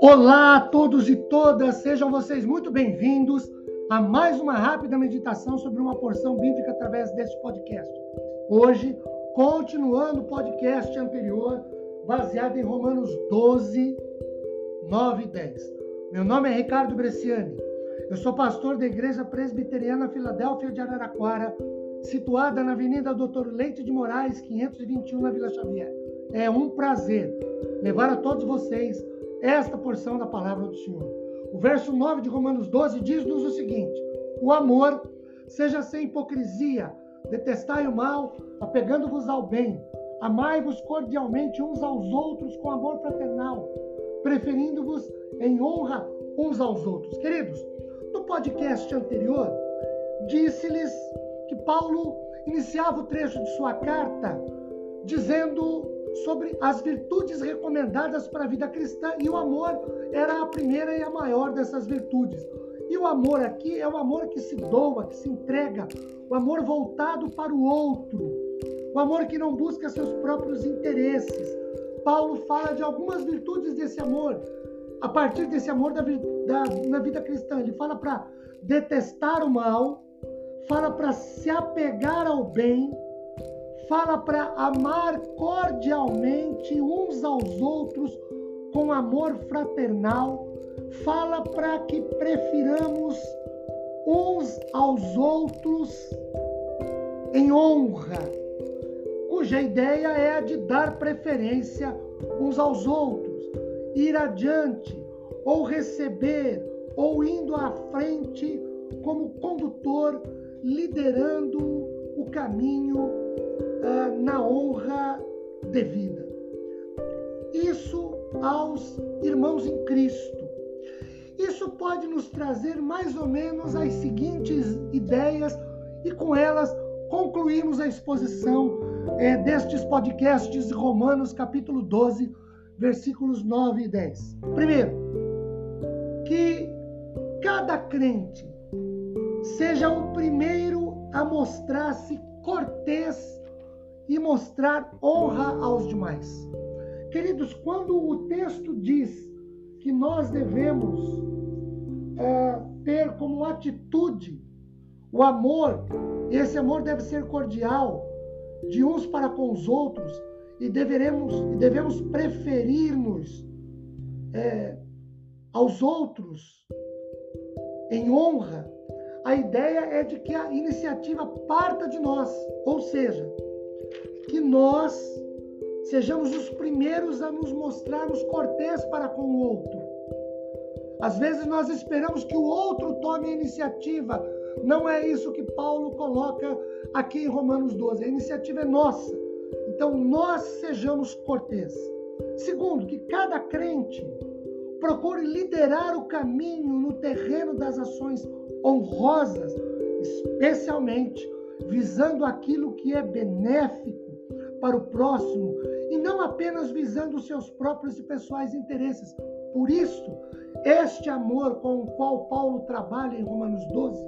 Olá a todos e todas, sejam vocês muito bem-vindos a mais uma rápida meditação sobre uma porção bíblica através deste podcast. Hoje, continuando o podcast anterior, baseado em Romanos 12, 9 e 10. Meu nome é Ricardo Bresciani, eu sou pastor da Igreja Presbiteriana Filadélfia de Araraquara, situada na Avenida Doutor Leite de Moraes, 521, na Vila Xavier. É um prazer levar a todos vocês esta porção da palavra do Senhor. O verso 9 de Romanos 12 diz-nos o seguinte: O amor seja sem hipocrisia, detestai o mal, apegando-vos ao bem, amai-vos cordialmente uns aos outros com amor fraternal, preferindo-vos em honra uns aos outros. Queridos, no podcast anterior, disse-lhes que Paulo iniciava o trecho de sua carta dizendo sobre as virtudes recomendadas para a vida cristã e o amor era a primeira e a maior dessas virtudes. E o amor aqui é o amor que se doa, que se entrega, o amor voltado para o outro, o amor que não busca seus próprios interesses. Paulo fala de algumas virtudes desse amor, a partir desse amor da, da na vida cristã. Ele fala para detestar o mal, fala para se apegar ao bem, fala para amar cordialmente uns aos outros com amor fraternal, fala para que prefiramos uns aos outros em honra, cuja ideia é a de dar preferência uns aos outros, ir adiante, ou receber, ou indo à frente como condutor, liderando o caminho ah, na honra devida. Isso aos irmãos em Cristo. Isso pode nos trazer mais ou menos as seguintes ideias e com elas concluímos a exposição é, destes podcasts Romanos capítulo 12, versículos 9 e 10. Primeiro, que cada crente seja primeiro mostrar-se cortês e mostrar honra aos demais. Queridos, quando o texto diz que nós devemos é, ter como atitude o amor, esse amor deve ser cordial, de uns para com os outros, e deveremos e devemos preferir-nos é, aos outros em honra. A ideia é de que a iniciativa parta de nós, ou seja, que nós sejamos os primeiros a nos mostrarmos cortês para com o outro. Às vezes nós esperamos que o outro tome a iniciativa. Não é isso que Paulo coloca aqui em Romanos 12. A iniciativa é nossa. Então nós sejamos cortês. Segundo, que cada crente procure liderar o caminho no terreno das ações honrosas, especialmente visando aquilo que é benéfico para o próximo e não apenas visando os seus próprios e pessoais interesses. Por isso, este amor com o qual Paulo trabalha em Romanos 12,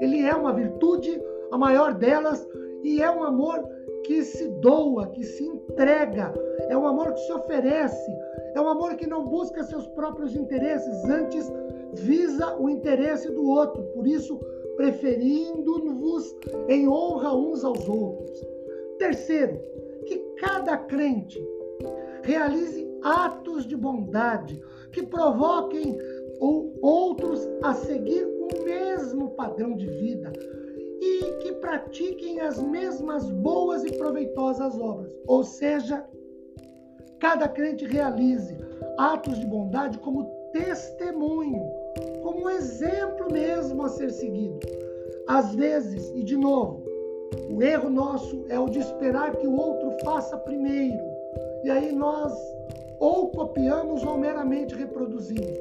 ele é uma virtude, a maior delas, e é um amor que se doa, que se entrega, é um amor que se oferece, é um amor que não busca seus próprios interesses, antes visa o interesse do outro. Por isso, preferindo-vos em honra uns aos outros. Terceiro, que cada crente realize atos de bondade que provoquem outros a seguir o mesmo padrão de vida e que pratiquem as mesmas boas e proveitosas obras. Ou seja, cada crente realize atos de bondade como testemunho, como exemplo mesmo a ser seguido. Às vezes, e de novo, o erro nosso é o de esperar que o outro faça primeiro. E aí nós ou copiamos ou meramente reproduzimos.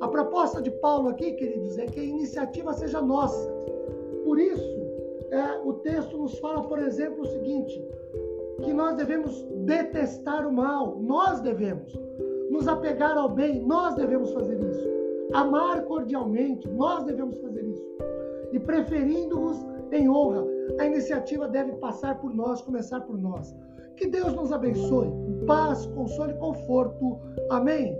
A proposta de Paulo aqui, queridos, é que a iniciativa seja nossa. Por isso, é, o texto nos fala, por exemplo, o seguinte: que nós devemos detestar o mal, nós devemos. Nos apegar ao bem, nós devemos fazer isso. Amar cordialmente, nós devemos fazer isso. E preferindo-vos em honra, a iniciativa deve passar por nós, começar por nós. Que Deus nos abençoe. Paz, consolo e conforto. Amém.